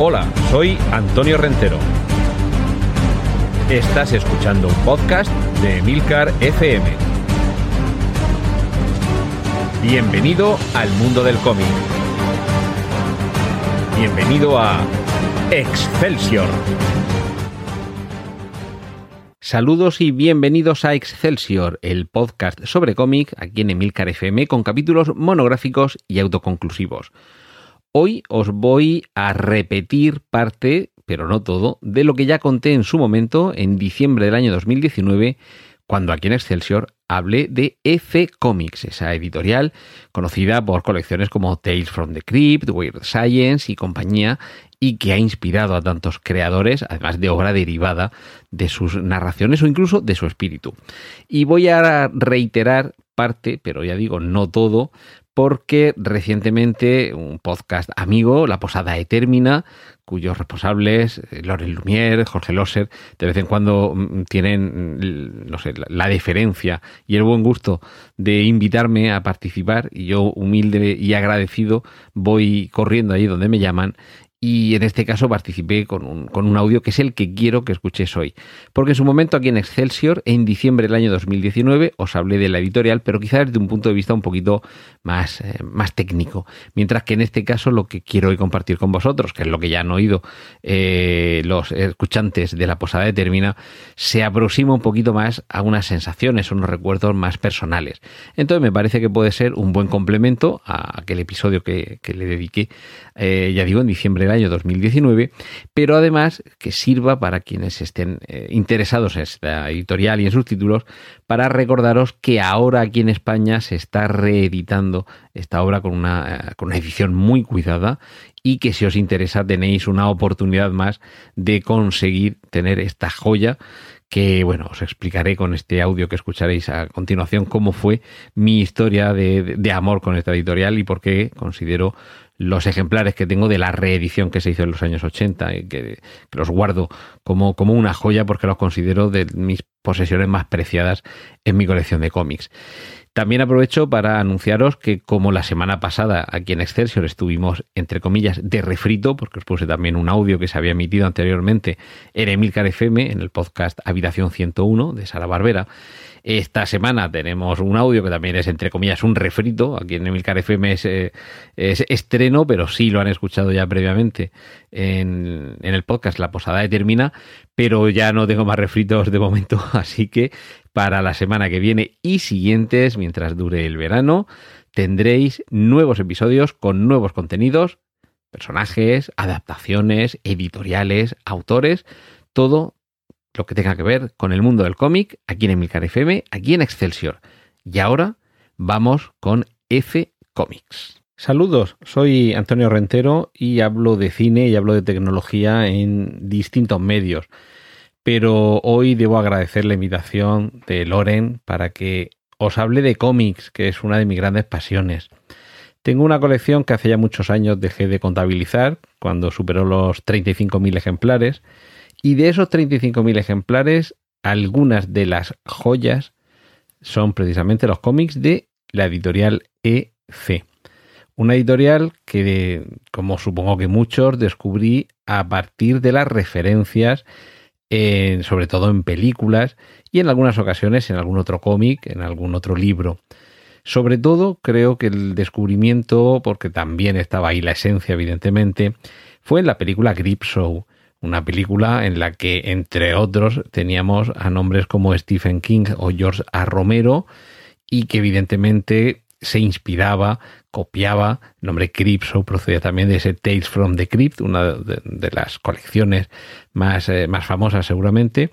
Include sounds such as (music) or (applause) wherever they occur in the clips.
Hola, soy Antonio Rentero. Estás escuchando un podcast de Milcar FM. Bienvenido al mundo del cómic. Bienvenido a Excelsior. Saludos y bienvenidos a Excelsior, el podcast sobre cómic aquí en Emilcar FM con capítulos monográficos y autoconclusivos. Hoy os voy a repetir parte, pero no todo, de lo que ya conté en su momento, en diciembre del año 2019, cuando aquí en Excelsior hablé de F Comics, esa editorial conocida por colecciones como Tales from the Crypt, Weird Science y compañía, y que ha inspirado a tantos creadores, además de obra derivada de sus narraciones o incluso de su espíritu. Y voy a reiterar parte, pero ya digo, no todo, porque recientemente un podcast amigo, La Posada Etermina, cuyos responsables, eh, Loren Lumière, Jorge Loser, de vez en cuando mm, tienen, mm, no sé, la deferencia y el buen gusto de invitarme a participar y yo humilde y agradecido voy corriendo ahí donde me llaman y en este caso participé con un, audio que es el que quiero que escuches hoy. Porque en su momento aquí en Excelsior, en diciembre del año 2019, os hablé de la editorial, pero quizás desde un punto de vista un poquito más, eh, más técnico. Mientras que en este caso lo que quiero hoy compartir con vosotros, que es lo que ya han oído eh, los escuchantes de la posada de Termina, se aproxima un poquito más a unas sensaciones, unos recuerdos más personales. Entonces me parece que puede ser un buen complemento a aquel episodio que, le dediqué, eh, ya digo, en diciembre año 2019, pero además que sirva para quienes estén eh, interesados en esta editorial y en sus títulos, para recordaros que ahora aquí en España se está reeditando esta obra con una, eh, con una edición muy cuidada y que si os interesa tenéis una oportunidad más de conseguir tener esta joya que bueno, os explicaré con este audio que escucharéis a continuación cómo fue mi historia de, de, amor con esta editorial y por qué considero los ejemplares que tengo de la reedición que se hizo en los años 80 y que, los guardo como, como una joya porque los considero de mis posesiones más preciadas en mi colección de cómics. También aprovecho para anunciaros que como la semana pasada aquí en Excelsior estuvimos, entre comillas, de refrito, porque os puse también un audio que se había emitido anteriormente en Emilcar FM, en el podcast Habitación 101 de Sara Barbera, esta semana tenemos un audio que también es, entre comillas, un refrito. Aquí en Emilcar FM eh, es, estreno, pero sí lo han escuchado ya previamente en, en el podcast La Posada determina, pero ya no tengo más refritos de momento, (laughs) así que para la semana que viene y siguientes, mientras dure el verano, tendréis nuevos episodios con nuevos contenidos, personajes, adaptaciones, editoriales, autores, todo lo que tenga que ver con el mundo del cómic, aquí en Emilcar FM, aquí en Excelsior. Y ahora vamos con F Comics. Saludos, soy Antonio Rentero y hablo de cine y hablo de tecnología en distintos medios. Pero hoy debo agradecer la invitación de Loren para que os hable de cómics, que es una de mis grandes pasiones. Tengo una colección que hace ya muchos años dejé de contabilizar, cuando superó los 35.000 ejemplares, y de esos 35.000 ejemplares, algunas de las joyas son precisamente los cómics de la editorial EC. Una editorial que, como supongo que muchos, descubrí a partir de las referencias, sobre todo en películas y en algunas ocasiones en algún otro cómic, en algún otro libro. Sobre todo, creo que el descubrimiento, porque también estaba ahí la esencia, evidentemente, fue en la película Grip Show una película en la que, entre otros, teníamos a nombres como Stephen King o George A. Romero y que evidentemente se inspiraba, copiaba, el nombre Cripso procedía también de ese Tales from the Crypt, una de, las colecciones más, eh, más famosas seguramente,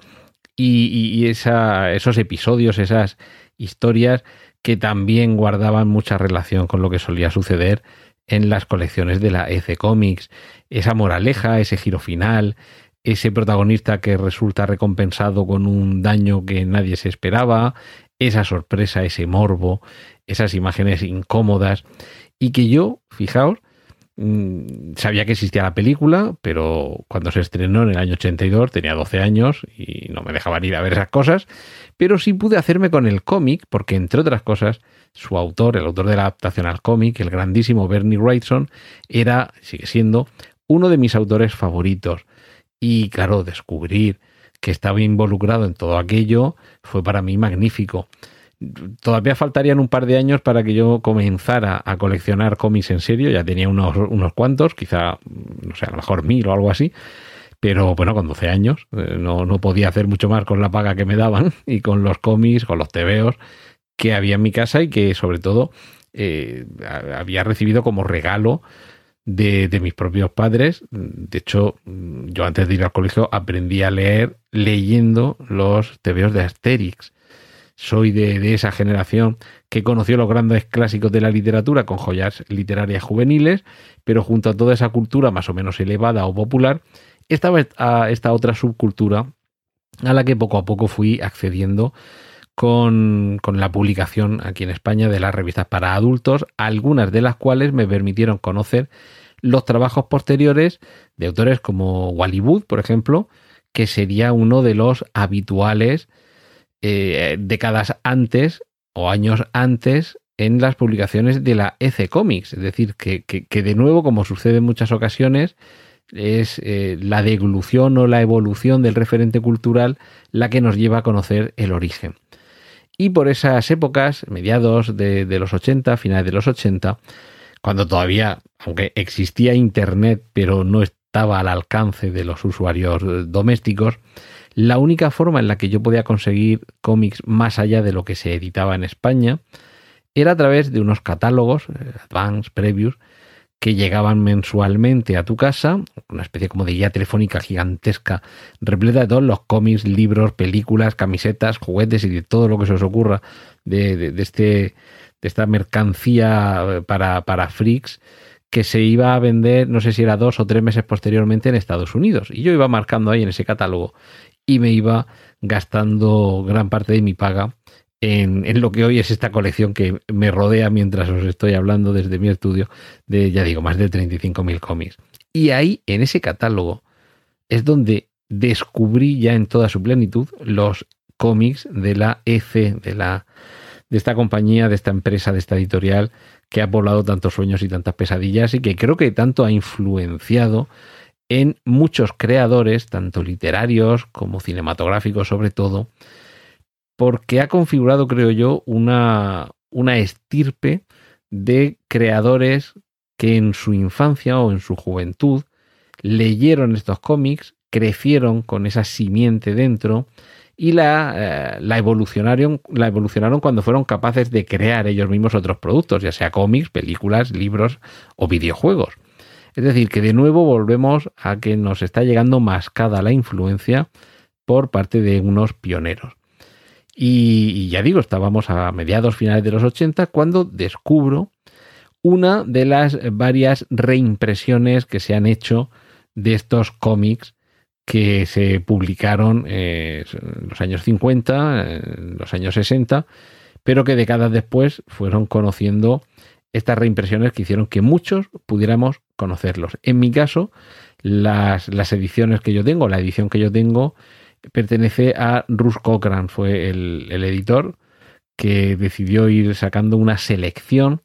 y, esos episodios, esas historias que también guardaban mucha relación con lo que solía suceder en las colecciones de la EC Comics. Esa moraleja, ese giro final, ese protagonista que resulta recompensado con un daño que nadie se esperaba, esa sorpresa, ese morbo, esas imágenes incómodas. Y que yo, fijaos, mm, sabía que existía la película, pero cuando se estrenó en el año 82 tenía 12 años y no me dejaban ir a ver esas cosas, pero sí pude hacerme con el cómic porque, entre otras cosas, su autor, el autor de la adaptación al cómic, el grandísimo Bernie Wrightson, era, sigue siendo, uno de mis autores favoritos. Y claro, descubrir que estaba involucrado en todo aquello fue para mí magnífico. Todavía faltarían un par de años para que yo comenzara a coleccionar cómics en serio. Ya tenía unos, unos cuantos, quizá, no sé, a lo mejor mil o algo así. Pero bueno, con 12 años eh, no, no podía hacer mucho más con la paga que me daban (laughs) y con los cómics, con los tebeos que había en mi casa y que sobre todo eh, había recibido como regalo de, mis propios padres. De hecho, yo antes de ir al colegio aprendí a leer leyendo los tebeos de Asterix. Soy de, de, esa generación que conoció los grandes clásicos de la literatura con joyas literarias juveniles, pero junto a toda esa cultura más o menos elevada o popular, estaba esta otra subcultura a la que poco a poco fui accediendo con, con, la publicación aquí en España de las revistas para adultos, algunas de las cuales me permitieron conocer los trabajos posteriores de autores como Wally Wood, por ejemplo, que sería uno de los habituales eh, décadas antes o años antes en las publicaciones de la EC Comics. Es decir, que, que, de nuevo, como sucede en muchas ocasiones, es eh, la devolución o la evolución del referente cultural la que nos lleva a conocer el origen. Y por esas épocas, mediados de, los 80, finales de los 80, cuando todavía, aunque existía Internet, pero no estaba al alcance de los usuarios domésticos, la única forma en la que yo podía conseguir cómics más allá de lo que se editaba en España era a través de unos catálogos, eh, Advance, Previews, que llegaban mensualmente a tu casa, una especie como de guía telefónica gigantesca, repleta de todos los cómics, libros, películas, camisetas, juguetes y de todo lo que se os ocurra de, de, de este, de esta mercancía para, para freaks que se iba a vender, no sé si era dos o tres meses posteriormente en Estados Unidos. Y yo iba marcando ahí en ese catálogo y me iba gastando gran parte de mi paga en, en, lo que hoy es esta colección que me rodea mientras os estoy hablando desde mi estudio de, ya digo, más de 35.000 cómics. Y ahí, en ese catálogo, es donde descubrí ya en toda su plenitud los cómics de la EC, de, la, de esta compañía, de esta empresa, de esta editorial que ha poblado tantos sueños y tantas pesadillas y que creo que tanto ha influenciado en muchos creadores, tanto literarios como cinematográficos sobre todo, porque ha configurado, creo yo, una, una estirpe de creadores que en su infancia o en su juventud leyeron estos cómics, crecieron con esa simiente dentro y la, eh, la, evolucionaron, la evolucionaron cuando fueron capaces de crear ellos mismos otros productos, ya sea cómics, películas, libros o videojuegos. Es decir, que de nuevo volvemos a que nos está llegando mascada la influencia por parte de unos pioneros. Y, ya digo, estábamos a mediados finales de los 80 cuando descubro una de las varias reimpresiones que se han hecho de estos cómics que se publicaron eh, en los años 50, en los años 60, pero que décadas después fueron conociendo estas reimpresiones que hicieron que muchos pudiéramos conocerlos. En mi caso, las ediciones que yo tengo, la edición que yo tengo, pertenece a Russ Cochran, fue el, editor que decidió ir sacando una selección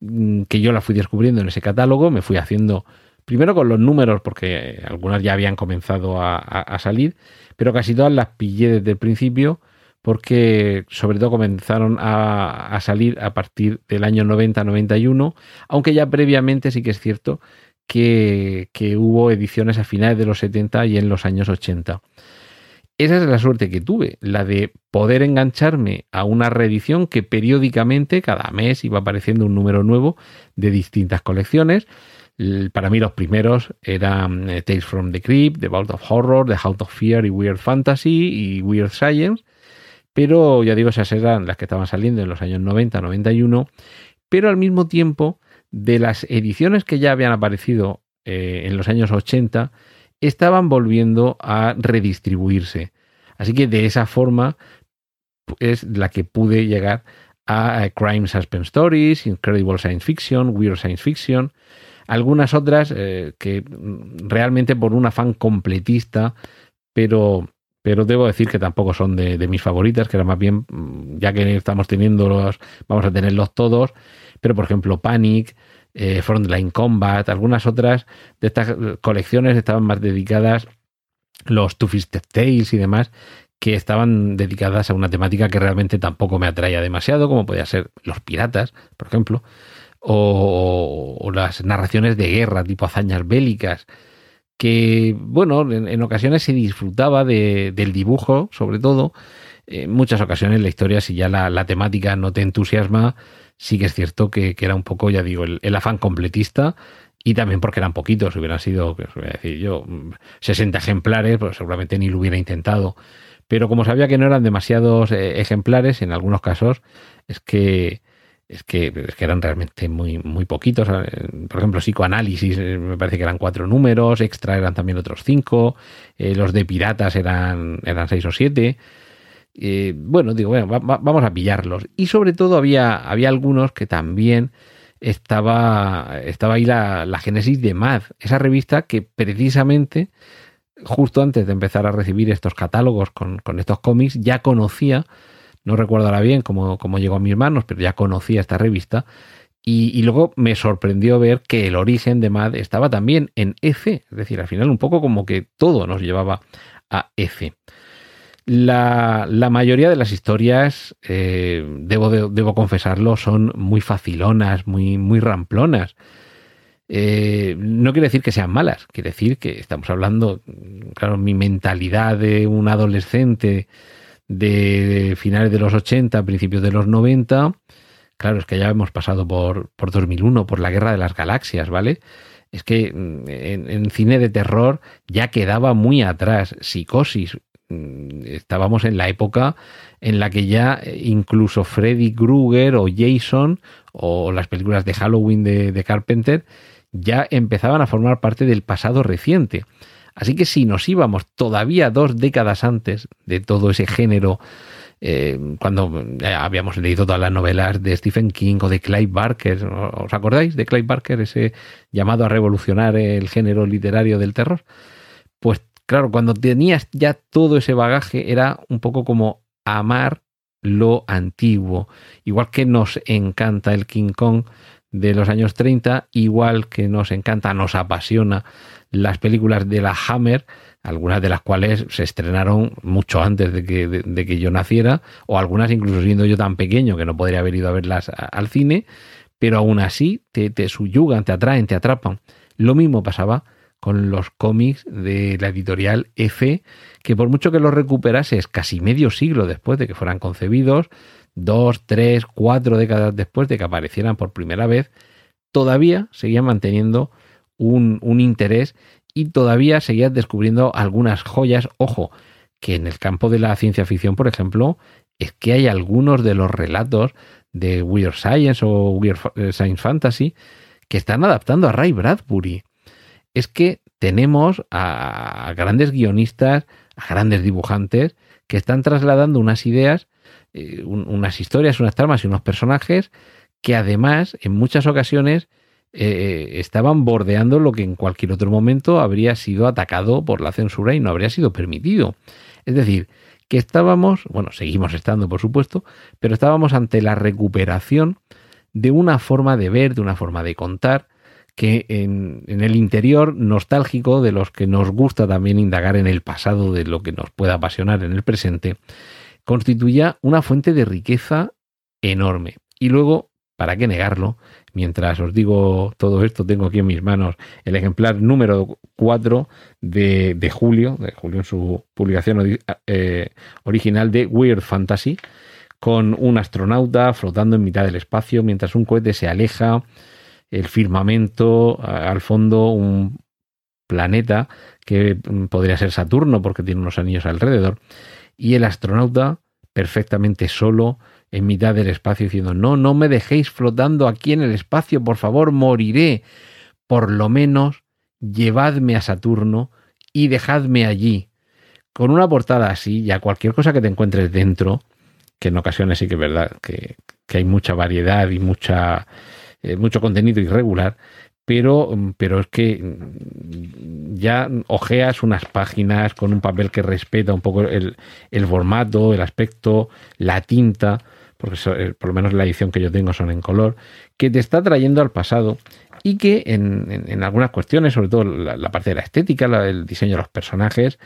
mm, que yo la fui descubriendo en ese catálogo, me fui haciendo primero con los números, porque algunas ya habían comenzado a, salir, pero casi todas las pillé desde el principio, porque sobre todo comenzaron a, salir a partir del año 90-91, aunque ya previamente sí que es cierto que hubo ediciones a finales de los 70 y en los años 80. Esa es la suerte que tuve, la de poder engancharme a una reedición que periódicamente, cada mes, iba apareciendo un número nuevo de distintas colecciones. Para mí los primeros eran eh, Tales from the Crypt, The Vault of Horror, The House of Fear y Weird Fantasy y Weird Science. Pero ya digo, esas eran las que estaban saliendo en los años 90, 91. Pero al mismo tiempo, de las ediciones que ya habían aparecido eh, en los años 80, estaban volviendo a redistribuirse. Así que de esa forma es la que pude llegar a Crime Suspense Stories, Incredible Science Fiction, Weird Science Fiction, algunas otras eh, que realmente por un afán completista, pero, pero debo decir que tampoco son de, mis favoritas, que era más bien, ya que estamos teniendo los, vamos a tenerlos todos, pero por ejemplo Panic, eh, Frontline Combat, algunas otras de estas colecciones estaban más dedicadas, los Two Fisted Tales y demás, que estaban dedicadas a una temática que realmente tampoco me atraía demasiado, como podía ser los piratas, por ejemplo, o, las narraciones de guerra, tipo hazañas bélicas, que, bueno, en, ocasiones se disfrutaba del dibujo, sobre todo. En muchas ocasiones la historia, si ya la, temática no te entusiasma, sí que es cierto que, era un poco, ya digo, el, afán completista y también porque eran poquitos, hubieran sido, que os voy a decir yo, 60 ejemplares, pues seguramente ni lo hubiera intentado. Pero como sabía que no eran demasiados eh, ejemplares, en algunos casos, es que es que, eran realmente muy, muy poquitos. Por ejemplo, psicoanálisis, eh, me parece que eran cuatro números, extra eran también otros cinco, eh, los de piratas eran, eran seis o siete. Eh, bueno, digo, bueno, vamos a pillarlos. Y sobre todo había, había algunos que también estaba, estaba ahí la, la génesis de Mad, esa revista que precisamente justo antes de empezar a recibir estos catálogos con, con estos cómics ya conocía no recuerdo ahora bien cómo, cómo llegó a mis manos, pero ya conocía esta revista. Y, luego me sorprendió ver que el origen de MAD estaba también en F, es decir, al final un poco como que todo nos llevaba a F. La, mayoría de las historias, eh, debo, debo, confesarlo, son muy facilonas, muy, muy ramplonas. Eh, no quiere decir que sean malas, quiere decir que estamos hablando, claro, mi mentalidad de un adolescente de finales de los 80, principios de los 90. Claro, es que ya hemos pasado por, por 2001, por la Guerra de las Galaxias, ¿vale? Es que mm, en, cine de terror ya quedaba muy atrás Psicosis. Mm, estábamos en la época en la que ya eh, incluso Freddy Krueger o Jason o las películas de Halloween de, Carpenter ya empezaban a formar parte del pasado reciente. Así que si nos íbamos todavía dos décadas antes de todo ese género, eh, cuando eh, habíamos leído todas las novelas de Stephen King o de Clive Barker, ¿os acordáis de Clive Barker, ese llamado a revolucionar el género literario del terror? Claro, cuando tenías ya todo ese bagaje era un poco como amar lo antiguo, igual que nos encanta el King Kong de los años 30, igual que nos encanta, nos apasiona las películas de la Hammer, algunas de las cuales se estrenaron mucho antes de que, de, que yo naciera, o algunas incluso siendo yo tan pequeño que no podría haber ido a verlas al cine, pero aún así te, te subyugan, te atraen, te atrapan. Lo mismo pasaba con los cómics de la editorial F, que por mucho que los recuperases casi medio siglo después de que fueran concebidos, dos, tres, cuatro décadas después de que aparecieran por primera vez, todavía seguían manteniendo un, un interés y todavía seguías descubriendo algunas joyas. Ojo, que en el campo de la ciencia ficción, por ejemplo, es que hay algunos de los relatos de Weird Science o Weird eh, Science Fantasy que están adaptando a Ray Bradbury. Es que tenemos a grandes guionistas, a grandes dibujantes que están trasladando unas ideas eh, unas historias, unas tramas y unos personajes que además en muchas ocasiones eh, estaban bordeando lo que en cualquier otro momento habría sido atacado por la censura y no habría sido permitido. Es decir, que estábamos, bueno, seguimos estando por supuesto, pero estábamos ante la recuperación de una forma de ver, de una forma de contar, que en, el interior nostálgico de los que nos gusta también indagar en el pasado, de lo que nos pueda apasionar en el presente, constituía una fuente de riqueza enorme. Y luego, ¿para qué negarlo? Mientras os digo todo esto, tengo aquí en mis manos el ejemplar número 4 de, julio, de julio en su publicación eh, original de Weird Fantasy, con un astronauta flotando en mitad del espacio mientras un cohete se aleja, el firmamento, al fondo un planeta que mm, podría ser Saturno porque tiene unos anillos alrededor y el astronauta perfectamente solo en mitad del espacio diciendo, no, no me dejéis flotando aquí en el espacio, por favor, moriré. Por lo menos llevadme a Saturno y dejadme allí. Con una portada así, ya cualquier cosa que te encuentres dentro, que en ocasiones sí que es verdad que, hay mucha variedad y mucha, eh, mucho contenido irregular, pero, pero es que mm, ya ojeas unas páginas con un papel que respeta un poco el, formato, el aspecto, la tinta, porque eh, por lo menos la edición que yo tengo son en color, que te está trayendo al pasado y que en, algunas cuestiones, sobre todo la, parte de la estética, el diseño de los personajes,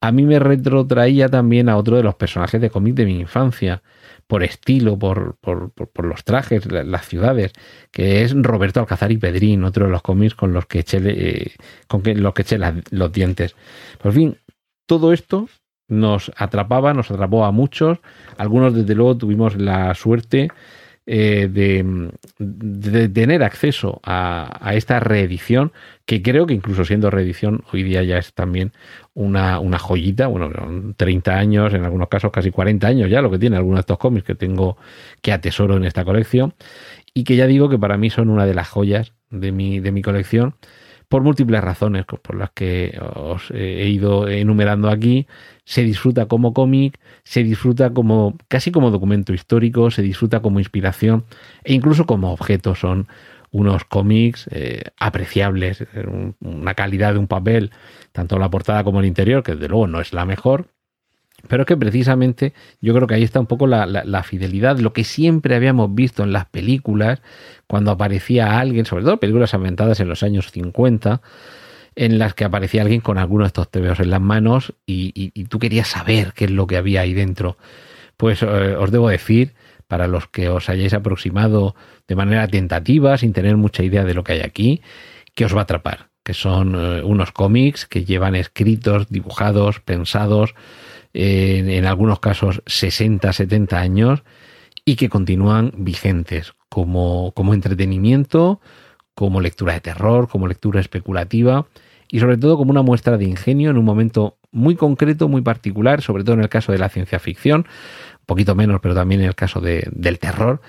a mí me retrotraía también a otro de los personajes de cómic de mi infancia, por estilo, por, los trajes, las ciudades, que es Roberto Alcázar y Pedrín, otro de los cómics con los que eché, eh, con que, los que eché los dientes. Por fin, todo esto nos atrapaba, nos atrapó a muchos. Algunos, desde luego, tuvimos la suerte eh, de, tener acceso a, esta reedición, que creo que incluso siendo reedición, hoy día ya es también una, una joyita. Bueno, 30 años, en algunos casos casi 40 años ya, lo que tiene algunos de estos cómics que tengo que atesoro en esta colección. Y que ya digo que para mí son una de las joyas de mi, de mi colección por múltiples razones por las que os he ido enumerando aquí. Se disfruta como cómic, se disfruta como casi como documento histórico, se disfruta como inspiración e incluso como objeto. Son unos cómics eh, apreciables, una calidad de un papel, tanto la portada como el interior, que desde luego no es la mejor, pero es que precisamente yo creo que ahí está un poco la, fidelidad, lo que siempre habíamos visto en las películas, cuando aparecía alguien, sobre todo películas ambientadas en los años 50, en las que aparecía alguien con alguno de estos tebeos en las manos y, tú querías saber qué es lo que había ahí dentro. Pues eh, os debo decir, para los que os hayáis aproximado de manera tentativa, sin tener mucha idea de lo que hay aquí, que os va a atrapar, que son eh, unos cómics que llevan escritos, dibujados, pensados, en, algunos casos 60, 70 años y que continúan vigentes como, como entretenimiento, como lectura de terror, como lectura especulativa y sobre todo como una muestra de ingenio en un momento muy concreto, muy particular, sobre todo en el caso de la ciencia ficción, un poquito menos, pero también en el caso del terror,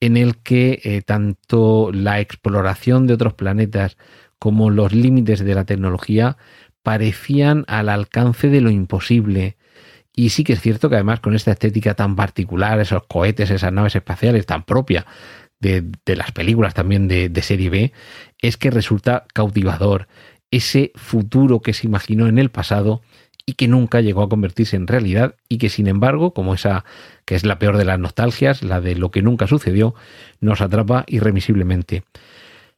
en el que eh, tanto la exploración de otros planetas como los límites de la tecnología parecían al alcance de lo imposible, y sí que es cierto que además con esta estética tan particular, esos cohetes, esas naves espaciales tan propia de, las películas también de, serie B, es que resulta cautivador ese futuro que se imaginó en el pasado y que nunca llegó a convertirse en realidad y que sin embargo, como esa que es la peor de las nostalgias, la de lo que nunca sucedió, nos atrapa irremisiblemente.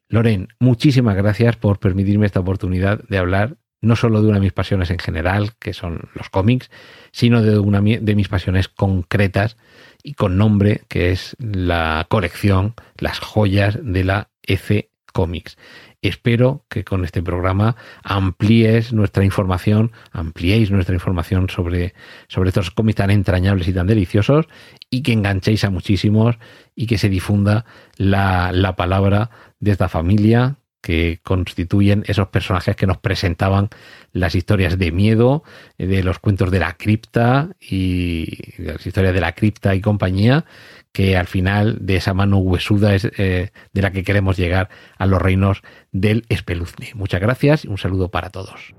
Loren, muchísimas gracias por permitirme esta oportunidad de hablar no solo de una de mis pasiones en general, que son los cómics, sino de una de mis pasiones concretas y con nombre, que es la colección, las joyas de la EC Comics. Espero que con este programa amplíes nuestra información, ampliéis nuestra información sobre, sobre estos cómics tan entrañables y tan deliciosos y que enganchéis a muchísimos y que se difunda la, la palabra de esta familia que constituyen esos personajes que nos presentaban las historias de miedo, eh, de los cuentos de la cripta y las historias de la cripta y compañía, que al final de esa mano huesuda es eh, de la que queremos llegar a los reinos del espeluzne. Muchas gracias y un saludo para todos.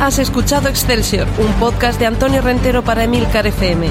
Has escuchado Excelsior, un podcast de Antonio Rentero para Emilcar FM.